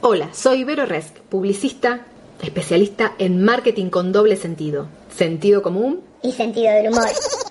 Hola, soy Vero Resk, publicista, especialista en marketing con doble sentido, sentido común y sentido del humor.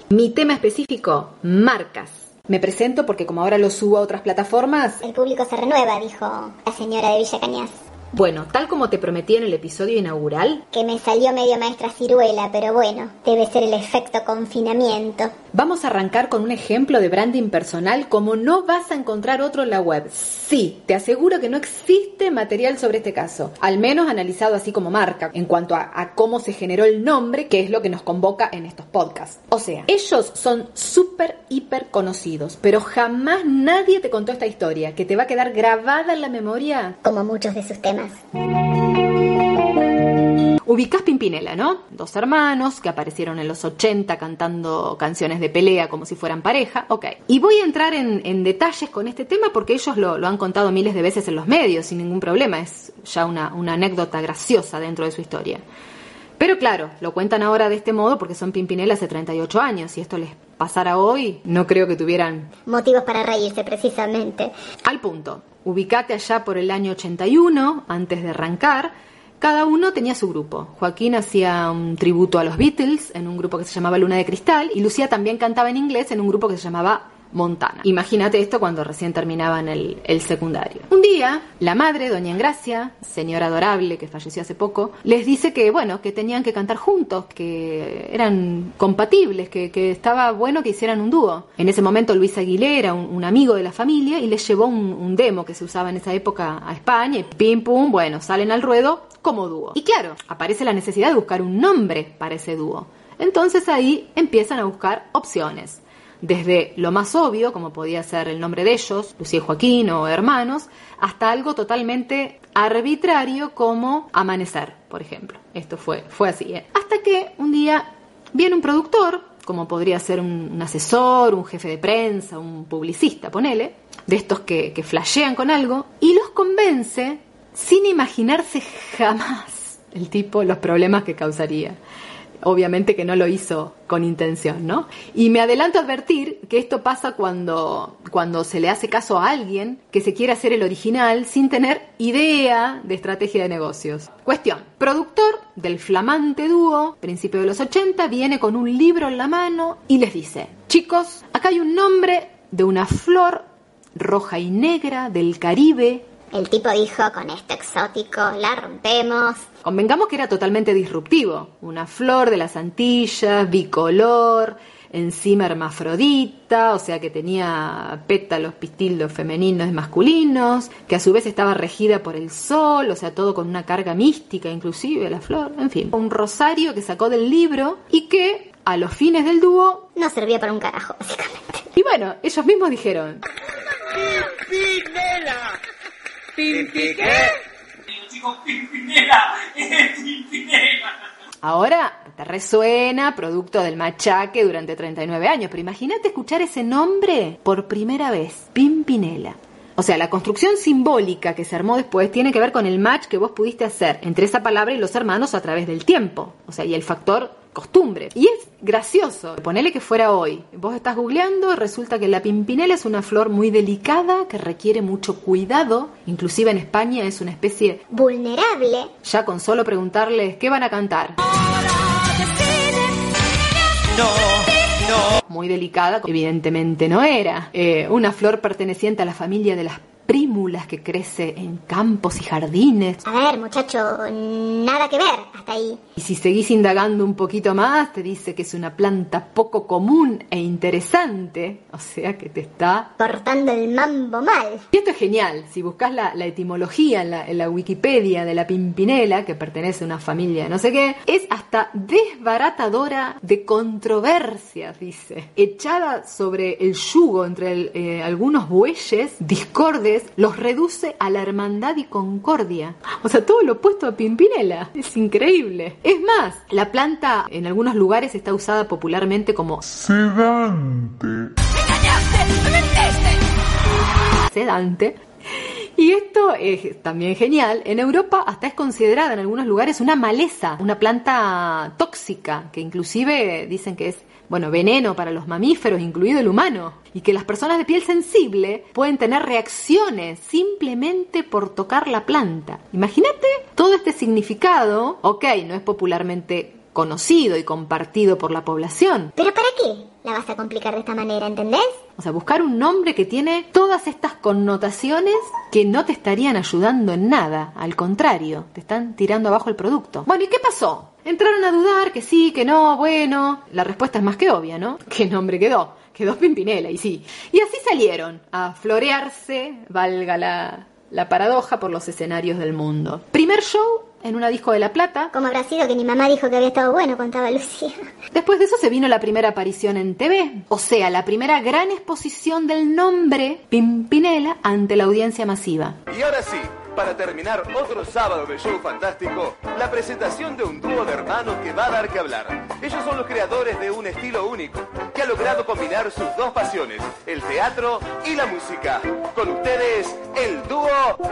Mi tema específico, marcas. Me presento porque como ahora lo subo a otras plataformas... El público se renueva, dijo la señora de Villa Cañas. Bueno, tal como te prometí en el episodio inaugural... Que me salió medio maestra ciruela, pero bueno, debe ser el efecto confinamiento. Vamos a arrancar con un ejemplo de branding personal como no vas a encontrar otro en la web. Sí, te aseguro que no existe material sobre este caso, al menos analizado así como marca, en cuanto a, a cómo se generó el nombre, que es lo que nos convoca en estos podcasts. O sea, ellos son súper, hiper conocidos, pero jamás nadie te contó esta historia, que te va a quedar grabada en la memoria. Como muchos de sus temas. Ubicás Pimpinela, ¿no? Dos hermanos que aparecieron en los 80 cantando canciones de pelea como si fueran pareja. Ok. Y voy a entrar en, detalles con este tema porque ellos lo, han contado miles de veces en los medios sin ningún problema. Es ya una anécdota graciosa dentro de su historia. Pero claro, lo cuentan ahora de este modo porque son Pimpinela hace 38 años y esto les pasara hoy, no creo que tuvieran motivos para reírse precisamente. Al punto, ubicate allá por el año 81, antes de arrancar, cada uno tenía su grupo. Joaquín hacía un tributo a los Beatles en un grupo que se llamaba Luna de Cristal y Lucía también cantaba en inglés en un grupo que se llamaba Montana. Imagínate esto cuando recién terminaban el, secundario. Un día, la madre, doña Engracia, señora adorable que falleció hace poco, les dice que, bueno, que tenían que cantar juntos, que eran compatibles, que, que estaba bueno que hicieran un dúo. En ese momento Luis Aguilera, un, un amigo de la familia, y les llevó un, un, demo que se usaba en esa época a España, y pim pum, bueno, salen al ruedo como dúo. Y claro, aparece la necesidad de buscar un nombre para ese dúo. Entonces ahí empiezan a buscar opciones desde lo más obvio, como podía ser el nombre de ellos, Lucía y Joaquín o hermanos, hasta algo totalmente arbitrario como Amanecer, por ejemplo. Esto fue, fue así. ¿eh? Hasta que un día viene un productor, como podría ser un, asesor, un jefe de prensa, un publicista, ponele, de estos que, que flashean con algo, y los convence sin imaginarse jamás el tipo los problemas que causaría obviamente que no lo hizo con intención, ¿no? Y me adelanto a advertir que esto pasa cuando, cuando se le hace caso a alguien que se quiere hacer el original sin tener idea de estrategia de negocios. Cuestión, productor del flamante dúo, principio de los 80, viene con un libro en la mano y les dice, chicos, acá hay un nombre de una flor roja y negra del Caribe el tipo dijo, con esto exótico la rompemos. Convengamos que era totalmente disruptivo. Una flor de las Antillas, bicolor, encima hermafrodita, o sea que tenía pétalos pistildos femeninos y masculinos, que a su vez estaba regida por el sol, o sea, todo con una carga mística inclusive la flor, en fin. Un rosario que sacó del libro y que a los fines del dúo no servía para un carajo, básicamente. Y bueno, ellos mismos dijeron... ¡Pimpinela! ¿Pimpi qué? Digo, Pimpinela, Pimpinela. Ahora te resuena, producto del machaque durante 39 años, pero imagínate escuchar ese nombre por primera vez, Pimpinela. O sea, la construcción simbólica que se armó después tiene que ver con el match que vos pudiste hacer entre esa palabra y los hermanos a través del tiempo. O sea, y el factor costumbre. Y es gracioso. Ponele que fuera hoy. Vos estás googleando resulta que la pimpinela es una flor muy delicada que requiere mucho cuidado. Inclusive en España es una especie vulnerable. Ya con solo preguntarles qué van a cantar. No, no. Muy delicada, evidentemente no era. Eh, una flor perteneciente a la familia de las prímulas que crece en campos y jardines. A ver, muchacho, nada que ver hasta ahí. Y si seguís indagando un poquito más, te dice que es una planta poco común e interesante, o sea que te está cortando el mambo mal. Y esto es genial, si buscas la, etimología en la, en la, Wikipedia de la pimpinela, que pertenece a una familia de no sé qué, es hasta desbaratadora de controversias, dice. Echada sobre el yugo entre eh, algunos bueyes discordes los reduce a la hermandad y concordia. O sea, todo lo opuesto a Pimpinela. Es increíble. Es más, la planta en algunos lugares está usada popularmente como sedante. sedante. Y esto es también genial. En Europa hasta es considerada en algunos lugares una maleza, una planta tóxica, que inclusive dicen que es, bueno, veneno para los mamíferos, incluido el humano. Y que las personas de piel sensible pueden tener reacciones simplemente por tocar la planta. Imagínate todo este significado, ok, no es popularmente conocido y compartido por la población. ¿Pero para qué la vas a complicar de esta manera, entendés? O sea, buscar un nombre que tiene todas estas connotaciones que no te estarían ayudando en nada, al contrario, te están tirando abajo el producto. Bueno, ¿y qué pasó? Entraron a dudar que sí, que no, bueno, la respuesta es más que obvia, ¿no? ¿Qué nombre quedó? Quedó Pimpinela, y sí. Y así salieron a florearse, valga la, la paradoja, por los escenarios del mundo. Primer show en una disco de La Plata. ¿Cómo habrá sido que mi mamá dijo que había estado bueno? Contaba Lucía. Después de eso se vino la primera aparición en TV, o sea, la primera gran exposición del nombre Pimpinela ante la audiencia masiva. Y ahora sí, para terminar otro sábado de show fantástico, la presentación de un dúo de hermanos que va a dar que hablar. Ellos son los creadores de un estilo único, que ha logrado combinar sus dos pasiones, el teatro y la música. Con ustedes, el dúo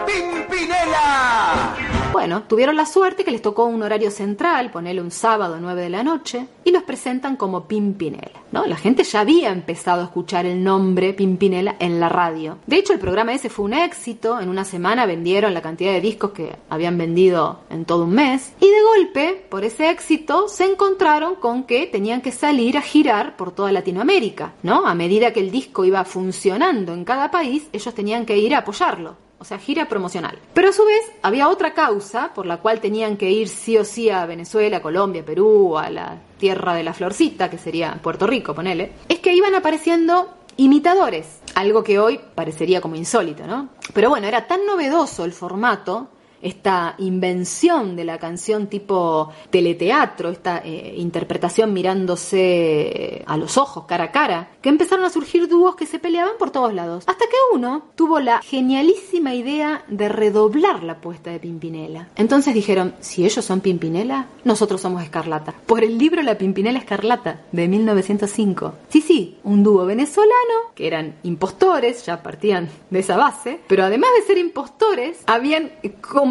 Pimpinela. Bueno, tuvieron la suerte que les tocó un horario central, ponerle un sábado 9 de la noche, y los presentan como Pimpinela. ¿no? La gente ya había empezado a escuchar el nombre Pimpinela en la radio. De hecho, el programa ese fue un éxito. En una semana vendieron la cantidad de discos que habían vendido en todo un mes. Y de golpe, por ese éxito, se encontraron con que tenían que salir a girar por toda Latinoamérica. ¿no? A medida que el disco iba funcionando en cada país, ellos tenían que ir a apoyarlo o sea, gira promocional. Pero a su vez había otra causa por la cual tenían que ir sí o sí a Venezuela, Colombia, Perú, a la tierra de la florcita, que sería Puerto Rico, ponele, es que iban apareciendo imitadores, algo que hoy parecería como insólito, ¿no? Pero bueno, era tan novedoso el formato esta invención de la canción tipo teleteatro, esta eh, interpretación mirándose a los ojos, cara a cara, que empezaron a surgir dúos que se peleaban por todos lados. Hasta que uno tuvo la genialísima idea de redoblar la apuesta de Pimpinela. Entonces dijeron, si ellos son Pimpinela, nosotros somos Escarlata. Por el libro La Pimpinela Escarlata de 1905. Sí, sí, un dúo venezolano, que eran impostores, ya partían de esa base, pero además de ser impostores, habían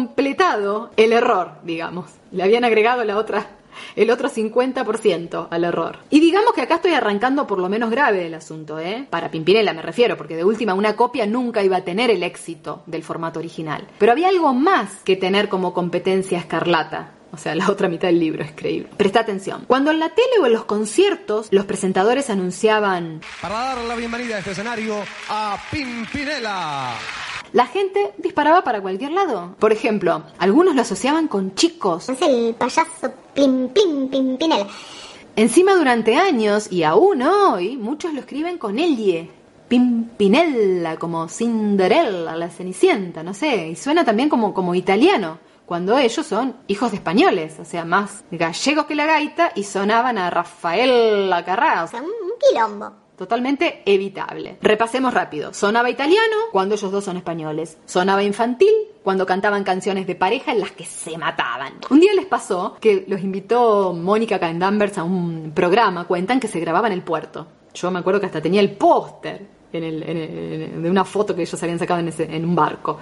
completado el error, digamos. Le habían agregado la otra, el otro 50% al error. Y digamos que acá estoy arrancando por lo menos grave el asunto, ¿eh? Para Pimpinela me refiero, porque de última una copia nunca iba a tener el éxito del formato original. Pero había algo más que tener como competencia escarlata. O sea, la otra mitad del libro es creíble. Presta atención. Cuando en la tele o en los conciertos los presentadores anunciaban Para dar la bienvenida a este escenario a Pimpinela. La gente disparaba para cualquier lado. Por ejemplo, algunos lo asociaban con chicos. Es el payaso Plim Plim Pimpinela. Encima durante años y aún hoy, muchos lo escriben con Elie. Pimpinella, como Cinderella, la Cenicienta, no sé. Y suena también como, como italiano, cuando ellos son hijos de españoles, o sea, más gallegos que la gaita y sonaban a Rafael Carrà. O sea, un quilombo. Totalmente evitable. Repasemos rápido. Sonaba italiano cuando ellos dos son españoles. Sonaba infantil cuando cantaban canciones de pareja en las que se mataban. Un día les pasó que los invitó Mónica Caendambers a un programa, cuentan que se grababa en el puerto. Yo me acuerdo que hasta tenía el póster de una foto que ellos habían sacado en un barco.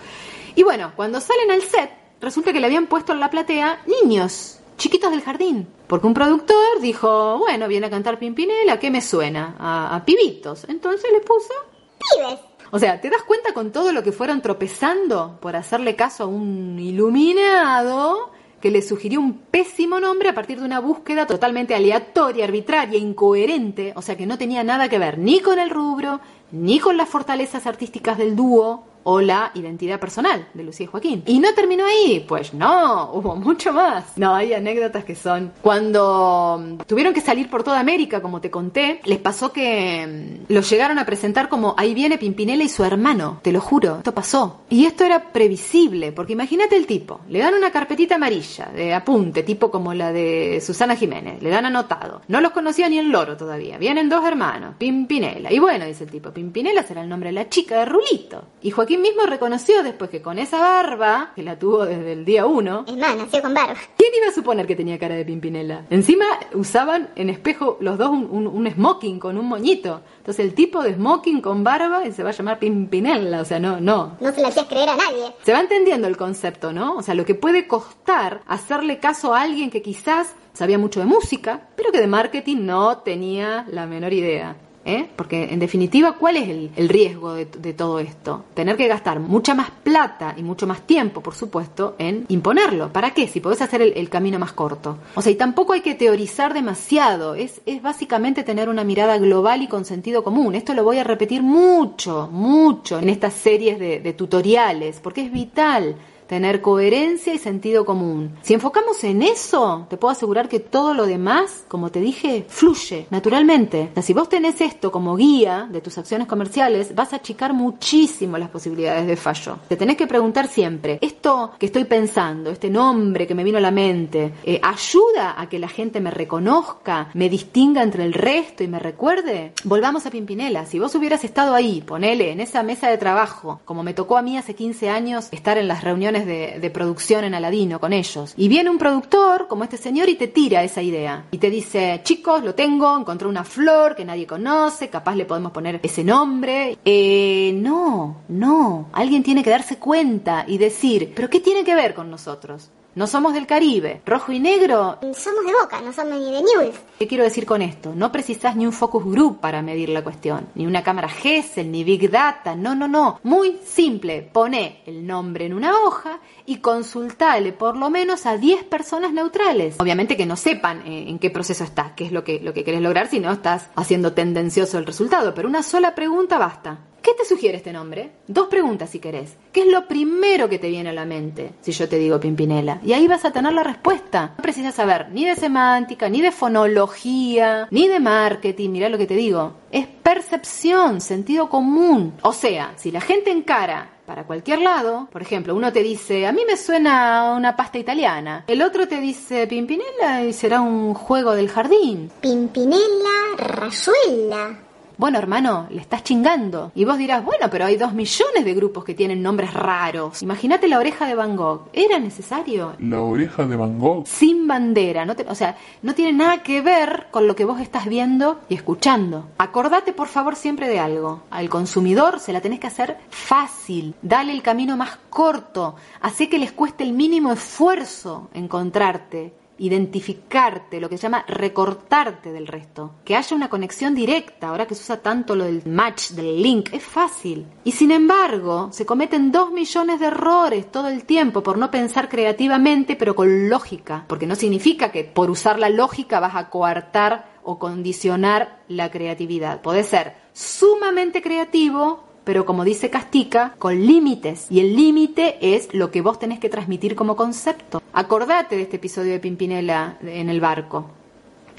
Y bueno, cuando salen al set, resulta que le habían puesto en la platea niños, chiquitos del jardín. Porque un productor dijo, bueno, viene a cantar Pimpinela, ¿qué me suena? A, a pibitos. Entonces le puso Pibes. o sea, ¿te das cuenta con todo lo que fueron tropezando por hacerle caso a un iluminado que le sugirió un pésimo nombre a partir de una búsqueda totalmente aleatoria, arbitraria, incoherente, o sea que no tenía nada que ver ni con el rubro, ni con las fortalezas artísticas del dúo o la identidad personal de Lucía y Joaquín. Y no terminó ahí, pues no, hubo mucho más. No, hay anécdotas que son cuando mm, tuvieron que salir por toda América, como te conté, les pasó que mm, los llegaron a presentar como ahí viene Pimpinela y su hermano, te lo juro, esto pasó. Y esto era previsible, porque imagínate el tipo, le dan una carpetita amarilla de apunte, tipo como la de Susana Jiménez, le dan anotado. No los conocía ni el loro todavía, vienen dos hermanos, Pimpinela. Y bueno, dice el tipo, Pimpinela será el nombre de la chica de Rulito. Y Joaquín Mismo reconoció después que con esa barba, que la tuvo desde el día uno, Es más, nació con barba. ¿quién iba a suponer que tenía cara de Pimpinela? Encima usaban en espejo los dos un, un- un smoking con un moñito. Entonces el tipo de smoking con barba y se va a llamar Pimpinela, o sea, no, no. No se la hacías creer a nadie. Se va entendiendo el concepto, ¿no? O sea, lo que puede costar hacerle caso a alguien que quizás sabía mucho de música, pero que de marketing no tenía la menor idea. ¿Eh? Porque en definitiva, ¿cuál es el, riesgo de, todo esto? Tener que gastar mucha más plata y mucho más tiempo, por supuesto, en imponerlo. ¿Para qué? Si podés hacer el, camino más corto. O sea, y tampoco hay que teorizar demasiado. Es, básicamente tener una mirada global y con sentido común. Esto lo voy a repetir mucho, mucho en estas series de tutoriales, porque es vital tener coherencia y sentido común. Si enfocamos en eso, te puedo asegurar que todo lo demás, como te dije, fluye naturalmente. O si vos tenés esto como guía de tus acciones comerciales, vas a achicar muchísimo las posibilidades de fallo. Te tenés que preguntar siempre, esto que estoy pensando, este nombre que me vino a la mente, eh, ¿ayuda a que la gente me reconozca, me distinga entre el resto y me recuerde? Volvamos a Pimpinela. Si vos hubieras estado ahí, ponele, en esa mesa de trabajo, como me tocó a mí hace 15 años estar en las reuniones de, de producción en Aladino con ellos, y viene un productor como este señor y te tira esa idea. Y te dice, chicos, lo tengo, encontré una flor que nadie conoce, capaz le podemos poner ese nombre. Eh, no, no. Alguien tiene que darse cuenta y decir, ¿pero qué tiene que ver con nosotros? No somos del Caribe. Rojo y negro Somos de Boca, no somos ni de Newell's. ¿Qué quiero decir con esto? No precisás ni un focus group para medir la cuestión, ni una cámara Gesell, ni Big Data, no, no, no. Muy simple, poné el nombre en una hoja y consultale por lo menos a 10 personas neutrales. Obviamente que no sepan eh, en qué proceso estás, qué es lo que, lo que querés lograr, si no estás haciendo tendencioso el resultado, pero una sola pregunta basta. ¿Qué te sugiere este nombre? Dos preguntas si querés. ¿Qué es lo primero que te viene a la mente si yo te digo Pimpinela? Y ahí vas a tener la respuesta. No precisas saber ni de semántica, ni de fonología, ni de marketing. Mirá lo que te digo. Es percepción, sentido común. O sea, si la gente encara para cualquier lado, por ejemplo, uno te dice, a mí me suena una pasta italiana. El otro te dice Pimpinela y será un juego del jardín. Pimpinela, Rayuela. Bueno, hermano, le estás chingando. Y vos dirás, bueno, pero hay dos millones de grupos que tienen nombres raros. Imagínate la oreja de Van Gogh. ¿Era necesario? La oreja de Van Gogh. Sin bandera. No te- o sea, no tiene nada que ver con lo que vos estás viendo y escuchando. Acordate, por favor, siempre de algo. Al consumidor se la tenés que hacer fácil. Dale el camino más corto. Hacé que les cueste el mínimo esfuerzo encontrarte identificarte, lo que se llama recortarte del resto, que haya una conexión directa, ahora que se usa tanto lo del match, del link, es fácil. Y sin embargo, se cometen dos millones de errores todo el tiempo por no pensar creativamente, pero con lógica, porque no significa que por usar la lógica vas a coartar o condicionar la creatividad. Puede ser sumamente creativo, pero como dice Castica, con límites. Y el límite es lo que vos tenés que transmitir como concepto. Acordate de este episodio de Pimpinela en el barco.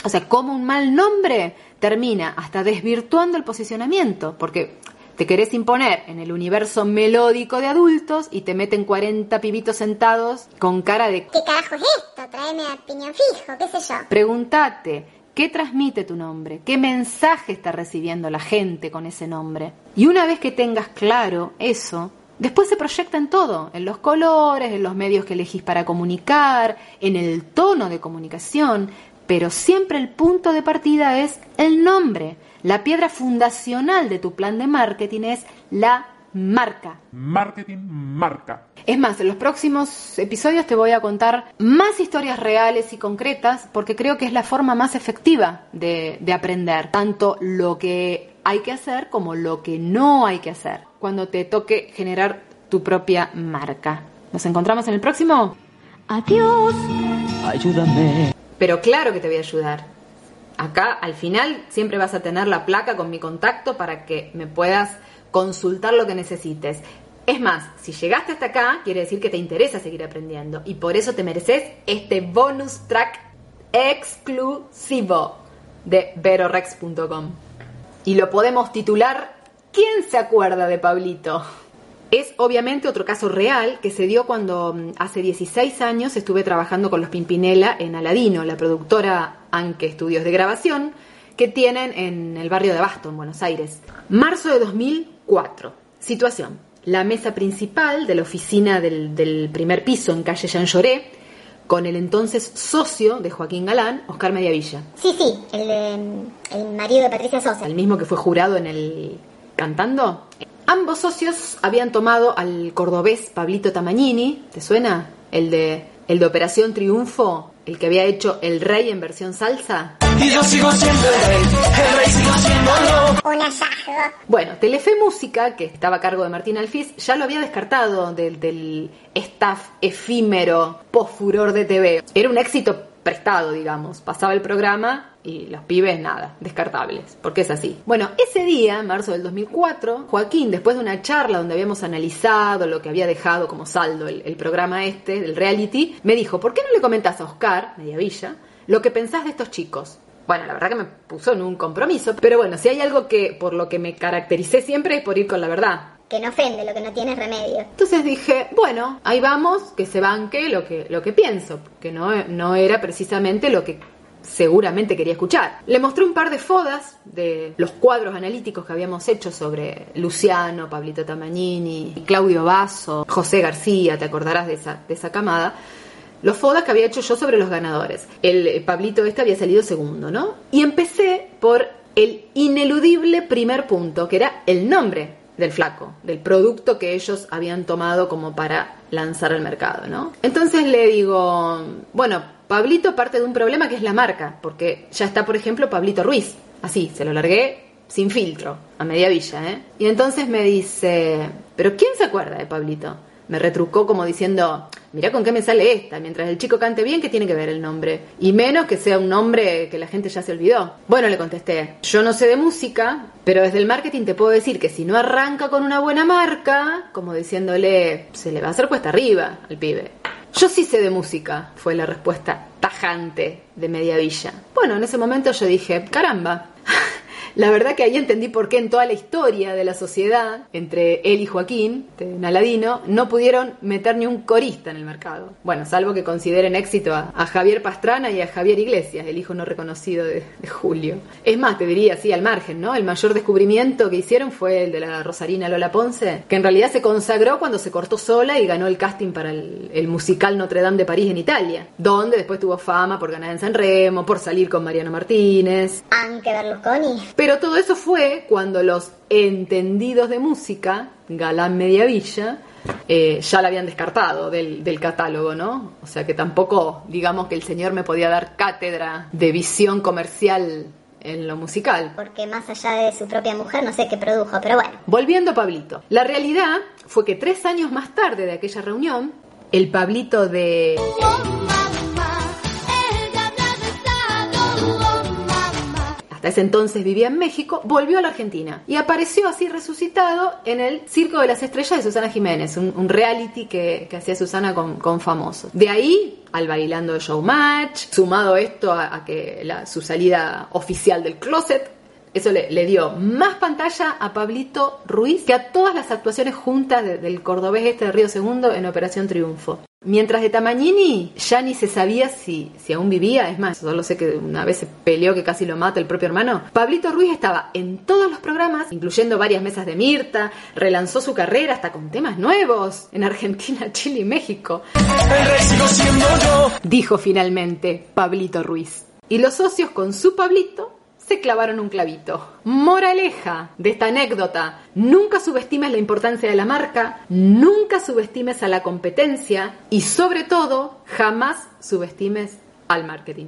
O sea, como un mal nombre termina hasta desvirtuando el posicionamiento, porque te querés imponer en el universo melódico de adultos y te meten 40 pibitos sentados con cara de... ¿Qué carajo es esto? Tráeme a piñón fijo, qué sé yo. Pregúntate, ¿qué transmite tu nombre? ¿Qué mensaje está recibiendo la gente con ese nombre? Y una vez que tengas claro eso, después se proyecta en todo, en los colores, en los medios que elegís para comunicar, en el tono de comunicación, pero siempre el punto de partida es el nombre. La piedra fundacional de tu plan de marketing es la marca. Marketing marca. Es más, en los próximos episodios te voy a contar más historias reales y concretas porque creo que es la forma más efectiva de, de aprender, tanto lo que hay que hacer como lo que no hay que hacer, cuando te toque generar tu propia marca. ¿Nos encontramos en el próximo? Adiós. Ayúdame. Pero claro que te voy a ayudar. Acá al final siempre vas a tener la placa con mi contacto para que me puedas consultar lo que necesites. Es más, si llegaste hasta acá, quiere decir que te interesa seguir aprendiendo y por eso te mereces este bonus track exclusivo de verorex.com. Y lo podemos titular ¿Quién se acuerda de Pablito? Es obviamente otro caso real que se dio cuando mm, hace 16 años estuve trabajando con los Pimpinela en Aladino, la productora Anke Estudios de Grabación, que tienen en el barrio de Abasto, en Buenos Aires. Marzo de 2004. Situación. la mesa principal de la oficina del, del primer piso en calle Jean Lloré con el entonces socio de Joaquín Galán, Oscar Mediavilla, Sí, sí, el, de, el marido de Patricia Sosa. el mismo que fue jurado en el Cantando. Ambos socios habían tomado al cordobés Pablito Tamagnini, ¿te suena? El de, el de Operación Triunfo, el que había hecho El Rey en versión salsa. Y yo sigo siendo el rey, el rey sigo siendo yo. Un hallazgo. Bueno, Telefe Música, que estaba a cargo de Martín Alfiz, ya lo había descartado del, del staff efímero, post-furor de TV. Era un éxito prestado, digamos. Pasaba el programa y los pibes, nada, descartables, porque es así. Bueno, ese día, marzo del 2004, Joaquín, después de una charla donde habíamos analizado lo que había dejado como saldo el, programa este, del reality, me dijo, ¿por qué no le comentás a Oscar, Mediavilla, lo que pensás de estos chicos? Bueno, la verdad que me puso en un compromiso, pero bueno, si hay algo que por lo que me caractericé siempre es por ir con la verdad. Que no ofende, lo que no tiene remedio. Entonces dije, bueno, ahí vamos, que se banque lo que, lo que pienso, que no, no era precisamente lo que seguramente quería escuchar. Le mostré un par de fodas de los cuadros analíticos que habíamos hecho sobre Luciano, Pablito Tamagnini, Claudio Basso, José García, te acordarás de esa, de esa camada. Los fodas que había hecho yo sobre los ganadores. El eh, Pablito este había salido segundo, ¿no? Y empecé por el ineludible primer punto, que era el nombre del flaco, del producto que ellos habían tomado como para lanzar al mercado, ¿no? Entonces le digo, bueno, Pablito parte de un problema que es la marca, porque ya está, por ejemplo, Pablito Ruiz. Así, se lo largué sin filtro, a media villa, ¿eh? Y entonces me dice, ¿pero quién se acuerda de Pablito? Me retrucó como diciendo, mirá con qué me sale esta, mientras el chico cante bien, ¿qué tiene que ver el nombre? Y menos que sea un nombre que la gente ya se olvidó. Bueno, le contesté, yo no sé de música, pero desde el marketing te puedo decir que si no arranca con una buena marca, como diciéndole, se le va a hacer cuesta arriba al pibe. Yo sí sé de música, fue la respuesta tajante de Mediavilla. Bueno, en ese momento yo dije, caramba. La verdad que ahí entendí por qué en toda la historia de la sociedad, entre él y Joaquín, de Naladino, no pudieron meter ni un corista en el mercado. Bueno, salvo que consideren éxito a, Javier Pastrana y a Javier Iglesias, el hijo no reconocido de, Julio. Es más, te diría así al margen, ¿no? El mayor descubrimiento que hicieron fue el de la Rosarina Lola Ponce, que en realidad se consagró cuando se cortó sola y ganó el casting para el, el musical Notre Dame de París en Italia, donde después tuvo fama por ganar en San Remo, por salir con Mariano Martínez. Anche Berlusconi. Pero todo eso fue cuando los entendidos de música, Galán Mediavilla, eh, ya la habían descartado del, del catálogo, ¿no? O sea que tampoco, digamos que el señor me podía dar cátedra de visión comercial en lo musical. Porque más allá de su propia mujer, no sé qué produjo, pero bueno. Volviendo a Pablito. La realidad fue que tres años más tarde de aquella reunión, el Pablito de... hasta ese entonces vivía en México, volvió a la Argentina y apareció así resucitado en el Circo de las Estrellas de Susana Jiménez, un, reality que, que hacía Susana con, con famosos. De ahí al bailando de Showmatch, sumado esto a, a que la- su salida oficial del closet, eso le, dio más pantalla a Pablito Ruiz que a todas las actuaciones juntas de- del cordobés este de Río Segundo en Operación Triunfo. Mientras de Tamagnini ya ni se sabía si, si aún vivía, es más, solo sé que una vez se peleó que casi lo mata el propio hermano. Pablito Ruiz estaba en todos los programas, incluyendo varias mesas de Mirta, relanzó su carrera hasta con temas nuevos en Argentina, Chile y México. El. Dijo finalmente Pablito Ruiz. Y los socios con su Pablito se clavaron un clavito. Moraleja de esta anécdota. Nunca subestimes la importancia de la marca, nunca subestimes a la competencia y sobre todo, jamás subestimes al marketing.